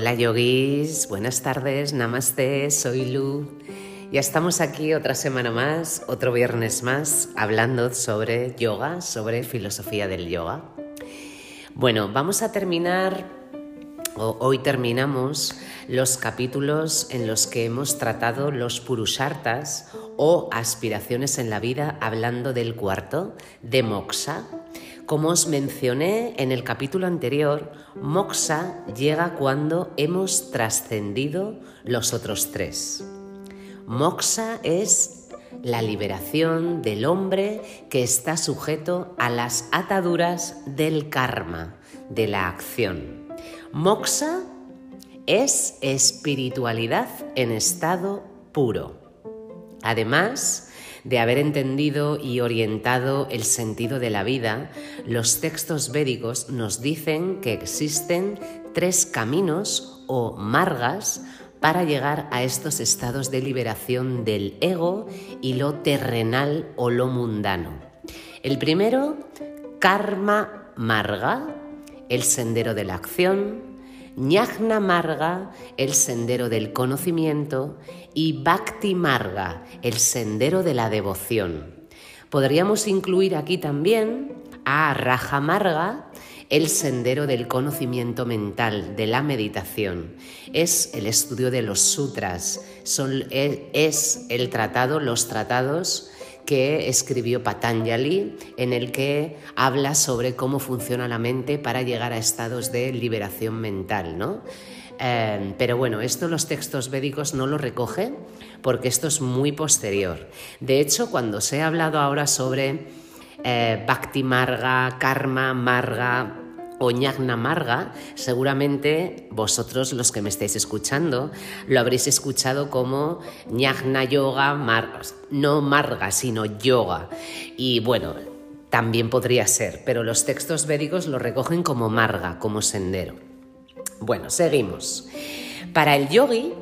Hola yogis, buenas tardes, namaste, soy Lu. Ya estamos aquí otra semana más, otro viernes más, hablando sobre yoga, sobre filosofía del yoga. Bueno, vamos a terminar, o hoy terminamos, los capítulos en los que hemos tratado los purushartas o aspiraciones en la vida, hablando del cuarto, de moksha como os mencioné en el capítulo anterior, moksha llega cuando hemos trascendido los otros tres. Moksha es la liberación del hombre que está sujeto a las ataduras del karma, de la acción. Moksha es espiritualidad en estado puro. Además, de haber entendido y orientado el sentido de la vida, los textos védicos nos dicen que existen tres caminos o margas para llegar a estos estados de liberación del ego y lo terrenal o lo mundano. El primero, karma marga, el sendero de la acción, Ñajna Marga, el sendero del conocimiento, y Bhakti Marga, el sendero de la devoción. Podríamos incluir aquí también a Raja Marga, el sendero del conocimiento mental, de la meditación. Es el estudio de los sutras, son, es el tratado, los tratados que escribió Patanjali, en el que habla sobre cómo funciona la mente para llegar a estados de liberación mental, ¿no? Em, pero bueno, esto los textos védicos no lo recogen porque esto es muy posterior. De hecho, cuando se ha hablado ahora sobre eh, Bhakti Marga, Karma Marga, o ñagna marga, seguramente vosotros los que me estáis escuchando lo habréis escuchado como ñagna yoga, no marga, sino yoga. Y bueno, también podría ser, pero los textos védicos lo recogen como marga, como sendero. Bueno, seguimos. Para el yogi,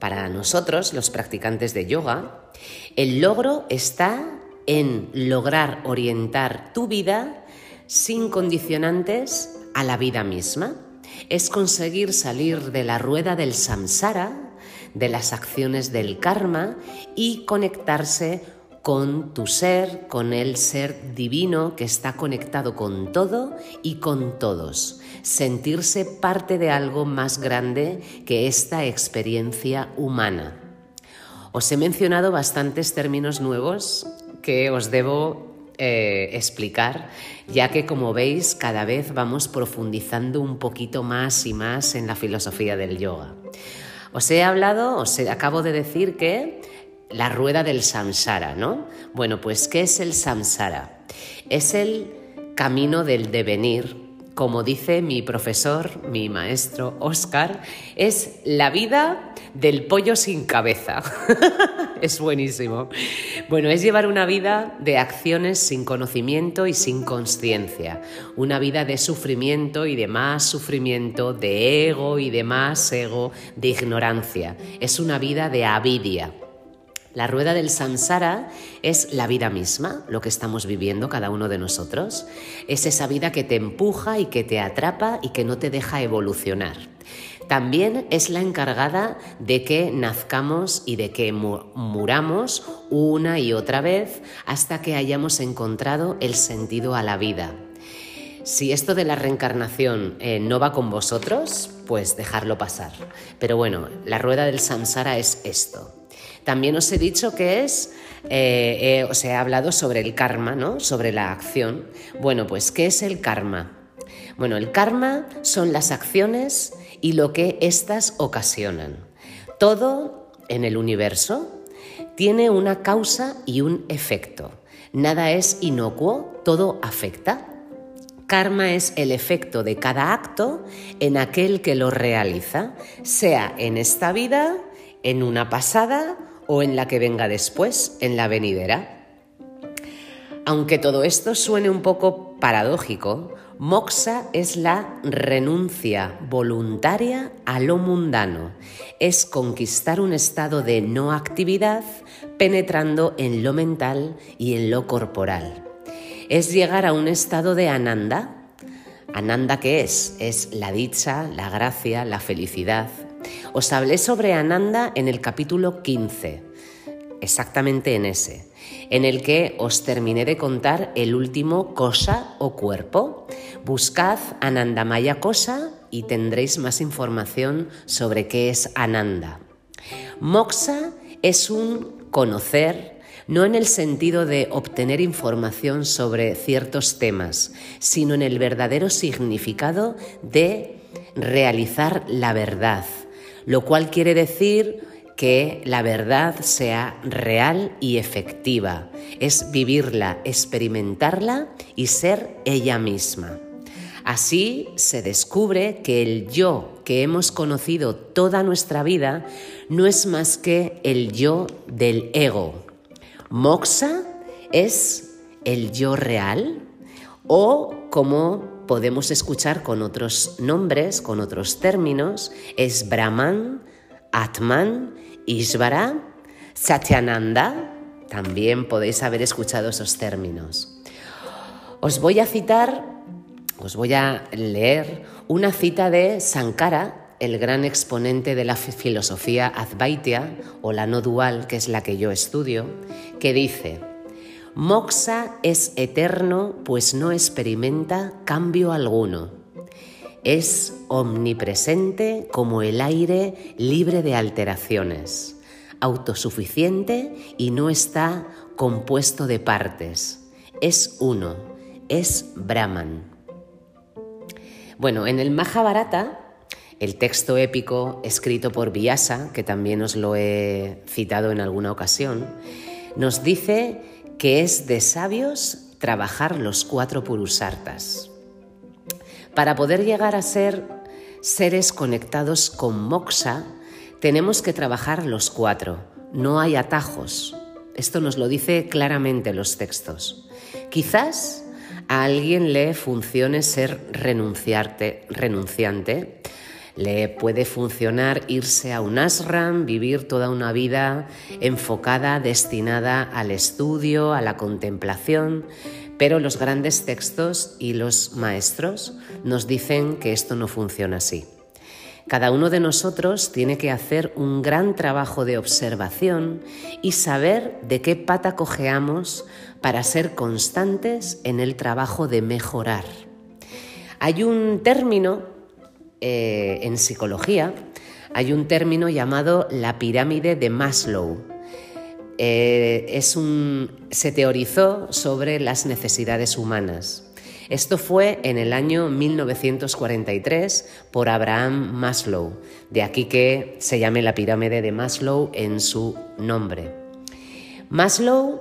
para nosotros, los practicantes de yoga, el logro está en lograr orientar tu vida sin condicionantes a la vida misma. Es conseguir salir de la rueda del samsara, de las acciones del karma y conectarse con tu ser, con el ser divino que está conectado con todo y con todos. Sentirse parte de algo más grande que esta experiencia humana. Os he mencionado bastantes términos nuevos que os debo eh, explicar, ya que como veis cada vez vamos profundizando un poquito más y más en la filosofía del yoga. Os he hablado, os acabo de decir que la rueda del samsara, ¿no? Bueno, pues ¿qué es el samsara? Es el camino del devenir como dice mi profesor, mi maestro Oscar, es la vida del pollo sin cabeza. es buenísimo. Bueno, es llevar una vida de acciones sin conocimiento y sin conciencia, una vida de sufrimiento y de más sufrimiento, de ego y de más ego, de ignorancia. Es una vida de avidia. La rueda del samsara es la vida misma, lo que estamos viviendo cada uno de nosotros. Es esa vida que te empuja y que te atrapa y que no te deja evolucionar. También es la encargada de que nazcamos y de que muramos una y otra vez hasta que hayamos encontrado el sentido a la vida. Si esto de la reencarnación eh, no va con vosotros, pues dejarlo pasar. Pero bueno, la rueda del samsara es esto. También os he dicho que es, eh, eh, os he hablado sobre el karma, ¿no? Sobre la acción. Bueno, pues, ¿qué es el karma? Bueno, el karma son las acciones y lo que éstas ocasionan. Todo en el universo tiene una causa y un efecto. Nada es inocuo, todo afecta. Karma es el efecto de cada acto en aquel que lo realiza, sea en esta vida, en una pasada o en la que venga después, en la venidera. Aunque todo esto suene un poco paradójico, moksha es la renuncia voluntaria a lo mundano, es conquistar un estado de no actividad penetrando en lo mental y en lo corporal. Es llegar a un estado de ananda. Ananda, ¿qué es? Es la dicha, la gracia, la felicidad. Os hablé sobre Ananda en el capítulo 15, exactamente en ese, en el que os terminé de contar el último cosa o cuerpo. Buscad Anandamaya cosa y tendréis más información sobre qué es Ananda. Moksha es un conocer, no en el sentido de obtener información sobre ciertos temas, sino en el verdadero significado de realizar la verdad, lo cual quiere decir que la verdad sea real y efectiva, es vivirla, experimentarla y ser ella misma. Así se descubre que el yo que hemos conocido toda nuestra vida no es más que el yo del ego. Moxa es el yo real o como podemos escuchar con otros nombres, con otros términos, es Brahman, Atman, Ishvara, Satyananda. También podéis haber escuchado esos términos. Os voy a citar os voy a leer una cita de Sankara, el gran exponente de la filosofía Advaita o la no dual, que es la que yo estudio, que dice, Moxa es eterno pues no experimenta cambio alguno. Es omnipresente como el aire libre de alteraciones, autosuficiente y no está compuesto de partes. Es uno, es Brahman. Bueno, en el Mahabharata, el texto épico escrito por Vyasa, que también os lo he citado en alguna ocasión, nos dice que es de sabios trabajar los cuatro purusartas. Para poder llegar a ser seres conectados con moksha, tenemos que trabajar los cuatro. No hay atajos. Esto nos lo dice claramente los textos. Quizás a alguien le funcione ser renunciarte, renunciante. Le puede funcionar irse a un ashram, vivir toda una vida enfocada, destinada al estudio, a la contemplación, pero los grandes textos y los maestros nos dicen que esto no funciona así. Cada uno de nosotros tiene que hacer un gran trabajo de observación y saber de qué pata cojeamos para ser constantes en el trabajo de mejorar. Hay un término eh, en psicología, hay un término llamado la pirámide de Maslow. Eh, es un, se teorizó sobre las necesidades humanas. Esto fue en el año 1943 por Abraham Maslow, de aquí que se llame la pirámide de Maslow en su nombre. Maslow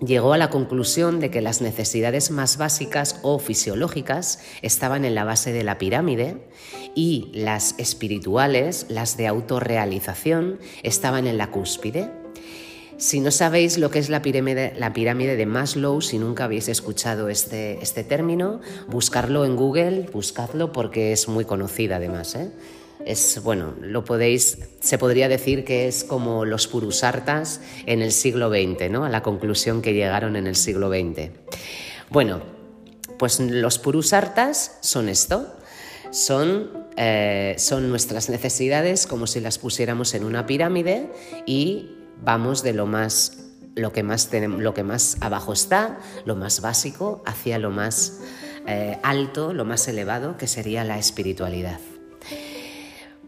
llegó a la conclusión de que las necesidades más básicas o fisiológicas estaban en la base de la pirámide y las espirituales, las de autorrealización, estaban en la cúspide. Si no sabéis lo que es la pirámide, de Maslow, si nunca habéis escuchado este, este término, buscarlo en Google, buscadlo porque es muy conocida además. ¿eh? Es, bueno, lo podéis, se podría decir que es como los purusartas en el siglo XX, ¿no? A la conclusión que llegaron en el siglo XX. Bueno, pues los purusartas son esto, son, eh, son nuestras necesidades como si las pusiéramos en una pirámide y vamos de lo más lo que más, lo que más abajo está, lo más básico, hacia lo más eh, alto, lo más elevado, que sería la espiritualidad.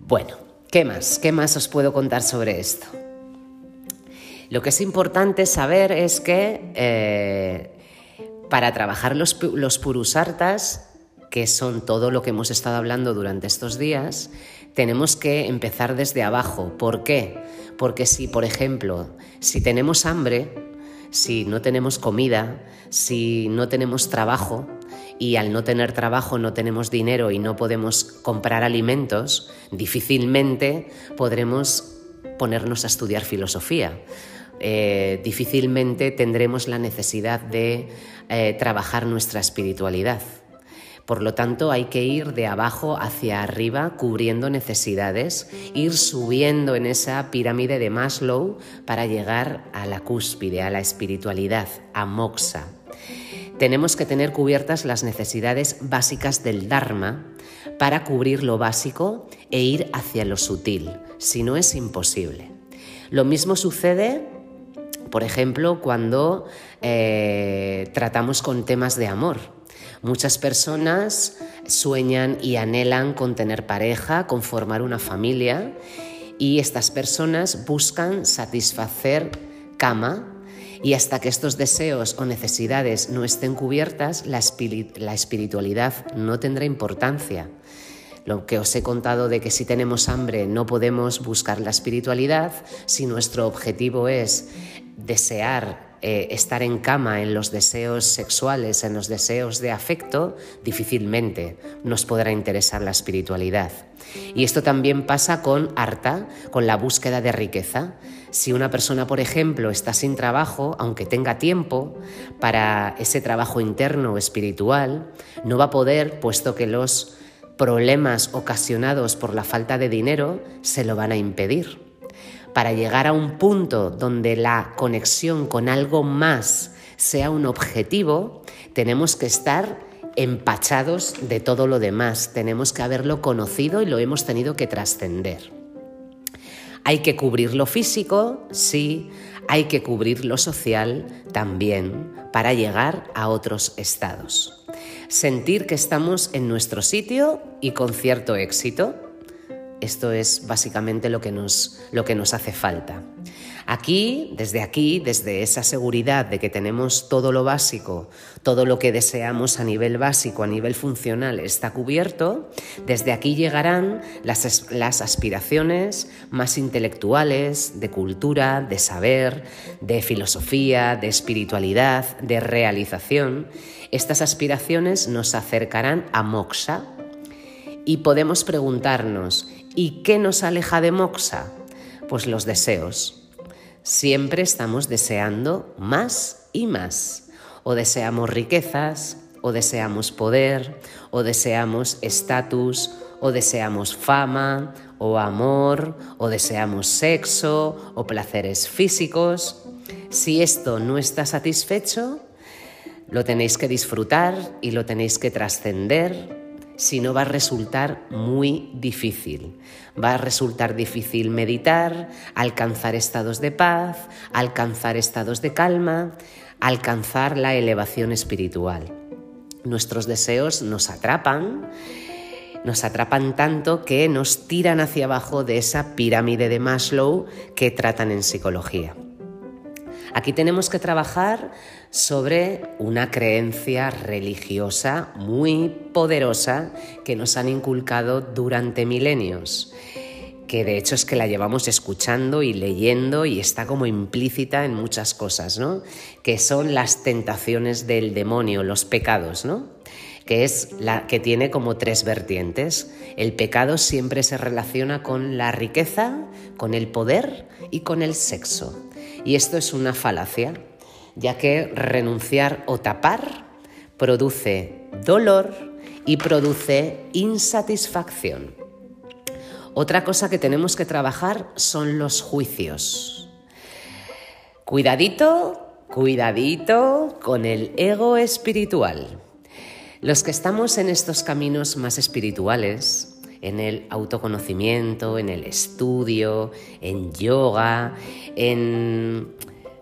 Bueno, ¿qué más? ¿Qué más os puedo contar sobre esto? Lo que es importante saber es que eh, para trabajar los, los purusartas, que son todo lo que hemos estado hablando durante estos días, tenemos que empezar desde abajo. ¿Por qué? Porque si, por ejemplo, si tenemos hambre, si no tenemos comida, si no tenemos trabajo y al no tener trabajo no tenemos dinero y no podemos comprar alimentos, difícilmente podremos ponernos a estudiar filosofía. Eh, difícilmente tendremos la necesidad de eh, trabajar nuestra espiritualidad. Por lo tanto, hay que ir de abajo hacia arriba cubriendo necesidades, ir subiendo en esa pirámide de Maslow para llegar a la cúspide, a la espiritualidad, a Moksha. tenemos que tener cubiertas las necesidades básicas del Dharma para cubrir lo básico e ir hacia lo sutil, si no es imposible. Lo mismo sucede, por ejemplo, cuando eh, tratamos con temas de amor. Muchas personas sueñan y anhelan con tener pareja, con formar una familia y estas personas buscan satisfacer cama y hasta que estos deseos o necesidades no estén cubiertas, la, espiritualidad no tendrá importancia. Lo que os he contado de que si tenemos hambre no podemos buscar la espiritualidad, si nuestro objetivo es desear eh, estar en cama en los deseos sexuales, en los deseos de afecto, difícilmente nos podrá interesar la espiritualidad. Y esto también pasa con harta, con la búsqueda de riqueza. Si una persona, por ejemplo, está sin trabajo, aunque tenga tiempo para ese trabajo interno o espiritual, no va a poder, puesto que los problemas ocasionados por la falta de dinero se lo van a impedir. Para llegar a un punto donde la conexión con algo más sea un objetivo, tenemos que estar empachados de todo lo demás, tenemos que haberlo conocido y lo hemos tenido que trascender. Hay que cubrir lo físico, sí, hay que cubrir lo social también para llegar a otros estados. Sentir que estamos en nuestro sitio y con cierto éxito. Esto es básicamente lo que nos, lo que nos hace falta. Aquí, desde aquí, desde esa seguridad de que tenemos todo lo básico, todo lo que deseamos a nivel básico, a nivel funcional, está cubierto, desde aquí llegarán las, las aspiraciones más intelectuales, de cultura, de saber, de filosofía, de espiritualidad, de realización. Estas aspiraciones nos acercarán a moksha y podemos preguntarnos, ¿y qué nos aleja de moksha? Pues los deseos Siempre estamos deseando más y más. O deseamos riquezas, o deseamos poder, o deseamos estatus, o deseamos fama, o amor, o deseamos sexo, o placeres físicos. Si esto no está satisfecho, lo tenéis que disfrutar y lo tenéis que trascender si no va a resultar muy difícil. Va a resultar difícil meditar, alcanzar estados de paz, alcanzar estados de calma, alcanzar la elevación espiritual. Nuestros deseos nos atrapan, nos atrapan tanto que nos tiran hacia abajo de esa pirámide de Maslow que tratan en psicología. Aquí tenemos que trabajar sobre una creencia religiosa muy poderosa que nos han inculcado durante milenios que de hecho es que la llevamos escuchando y leyendo y está como implícita en muchas cosas, ¿no? Que son las tentaciones del demonio, los pecados, ¿no? Que es la que tiene como tres vertientes. El pecado siempre se relaciona con la riqueza, con el poder y con el sexo. Y esto es una falacia, ya que renunciar o tapar produce dolor y produce insatisfacción. Otra cosa que tenemos que trabajar son los juicios. Cuidadito, cuidadito con el ego espiritual. Los que estamos en estos caminos más espirituales, en el autoconocimiento, en el estudio, en yoga, en...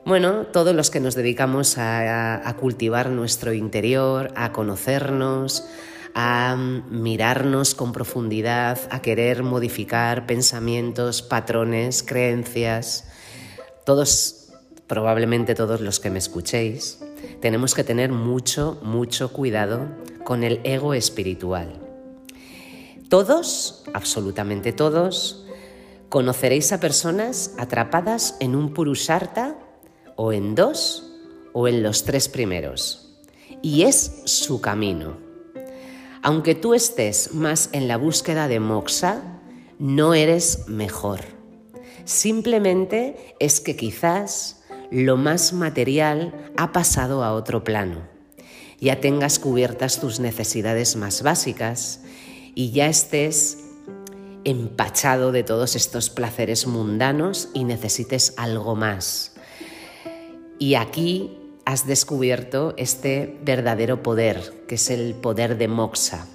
Bueno, todos los que nos dedicamos a, cultivar nuestro interior, a conocernos, a mirarnos con profundidad, a querer modificar pensamientos, patrones, creencias. Todos, probablemente todos los que me escuchéis, tenemos que tener mucho, mucho cuidado con el ego espiritual. Todos, absolutamente todos, conoceréis a personas atrapadas en un purusharta o en dos o en los tres primeros. Y es su camino. Aunque tú estés más en la búsqueda de moksha, no eres mejor. Simplemente es que quizás lo más material ha pasado a otro plano. Ya tengas cubiertas tus necesidades más básicas y ya estés empachado de todos estos placeres mundanos y necesites algo más. Y aquí has descubierto este verdadero poder, que es el poder de moxa.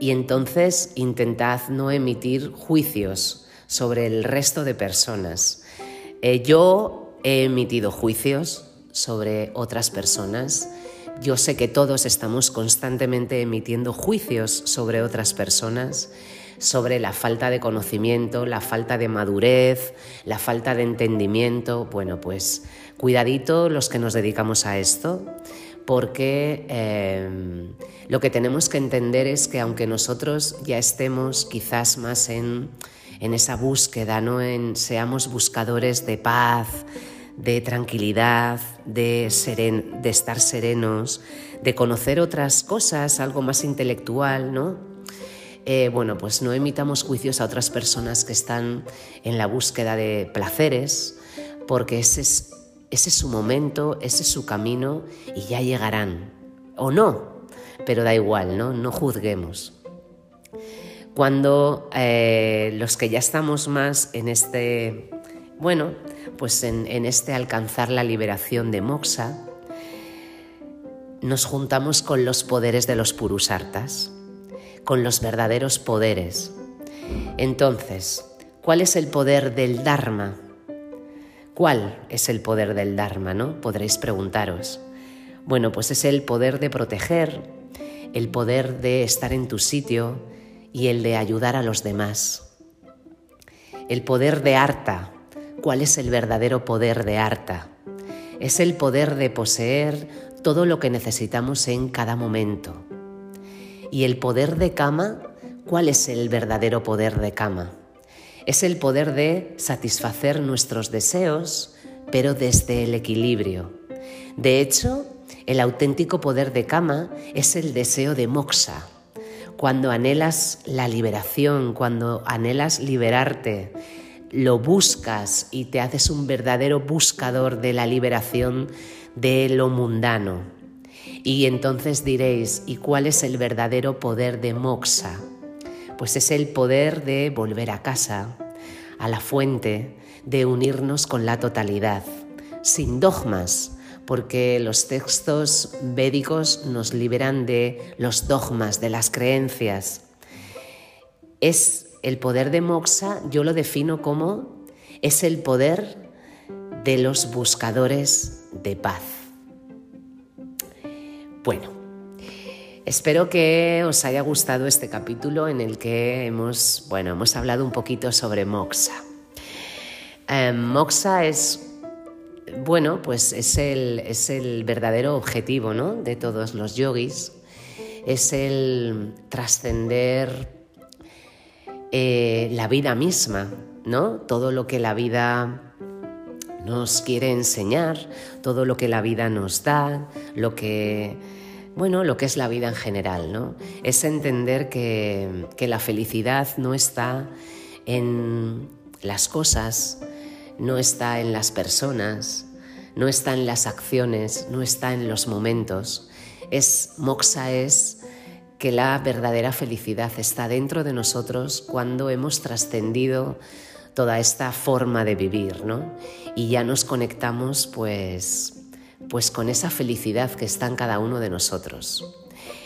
Y entonces intentad no emitir juicios sobre el resto de personas. Eh, yo he emitido juicios sobre otras personas. Yo sé que todos estamos constantemente emitiendo juicios sobre otras personas, sobre la falta de conocimiento, la falta de madurez, la falta de entendimiento. Bueno, pues cuidadito los que nos dedicamos a esto, porque eh, lo que tenemos que entender es que aunque nosotros ya estemos quizás más en en esa búsqueda, ¿no? en seamos buscadores de paz, de tranquilidad, de, de estar serenos, de conocer otras cosas, algo más intelectual, ¿no? Eh, bueno, pues no emitamos juicios a otras personas que están en la búsqueda de placeres, porque ese es, ese es su momento, ese es su camino y ya llegarán. O no, pero da igual, ¿no? No juzguemos cuando eh, los que ya estamos más en este, bueno, pues en, este alcanzar la liberación de Moxa, nos juntamos con los poderes de los Purusartas, con los verdaderos poderes. Entonces, ¿cuál es el poder del Dharma? ¿Cuál es el poder del Dharma, no? Podréis preguntaros. Bueno, pues es el poder de proteger, el poder de estar en tu sitio, y el de ayudar a los demás. El poder de Arta. ¿Cuál es el verdadero poder de Arta? Es el poder de poseer todo lo que necesitamos en cada momento. Y el poder de Kama, ¿cuál es el verdadero poder de Kama? Es el poder de satisfacer nuestros deseos, pero desde el equilibrio. De hecho, el auténtico poder de Kama es el deseo de moksha, cuando anhelas la liberación, cuando anhelas liberarte, lo buscas y te haces un verdadero buscador de la liberación de lo mundano. Y entonces diréis, ¿y cuál es el verdadero poder de Moxa? Pues es el poder de volver a casa, a la fuente, de unirnos con la totalidad, sin dogmas, porque los textos védicos nos liberan de los dogmas, de las creencias. Es el poder de Moxa, yo lo defino como es el poder de los buscadores de paz. Bueno, espero que os haya gustado este capítulo en el que hemos, bueno, hemos hablado un poquito sobre Moxa. Eh, Moxa es bueno, pues es el, verdadero objetivo de todos los yogis, es el trascender eh, la vida misma, ¿no? Todo lo que la vida nos quiere enseñar, todo lo que la vida nos da, lo que, bueno, lo que es la vida en general, ¿no? Es entender que, que la felicidad no está en las cosas, no está en las personas, no está en las acciones, no está en los momentos. Es moxa es que la verdadera felicidad está dentro de nosotros cuando hemos trascendido toda esta forma de vivir, ¿no? Y ya nos conectamos pues pues con esa felicidad que está en cada uno de nosotros.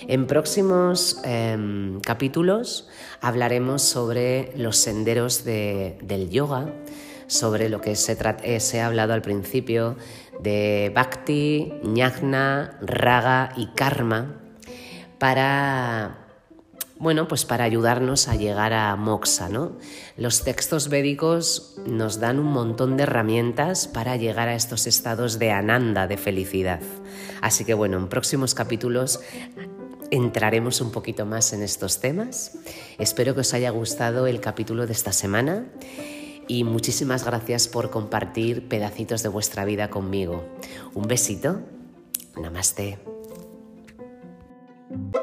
En próximos em, capítulos hablaremos sobre los senderos del yoga, sobre lo que se, eh, se ha hablado al principio de Bhakti, Jnana, Raga y Karma para bueno, pues para ayudarnos a llegar a Moksha, ¿no? Los textos védicos nos dan un montón de herramientas para llegar a estos estados de ananda, de felicidad. Así que bueno, en próximos capítulos entraremos un poquito más en estos temas. Espero que os haya gustado el capítulo de esta semana y muchísimas gracias por compartir pedacitos de vuestra vida conmigo. Un besito. Namaste. Bye.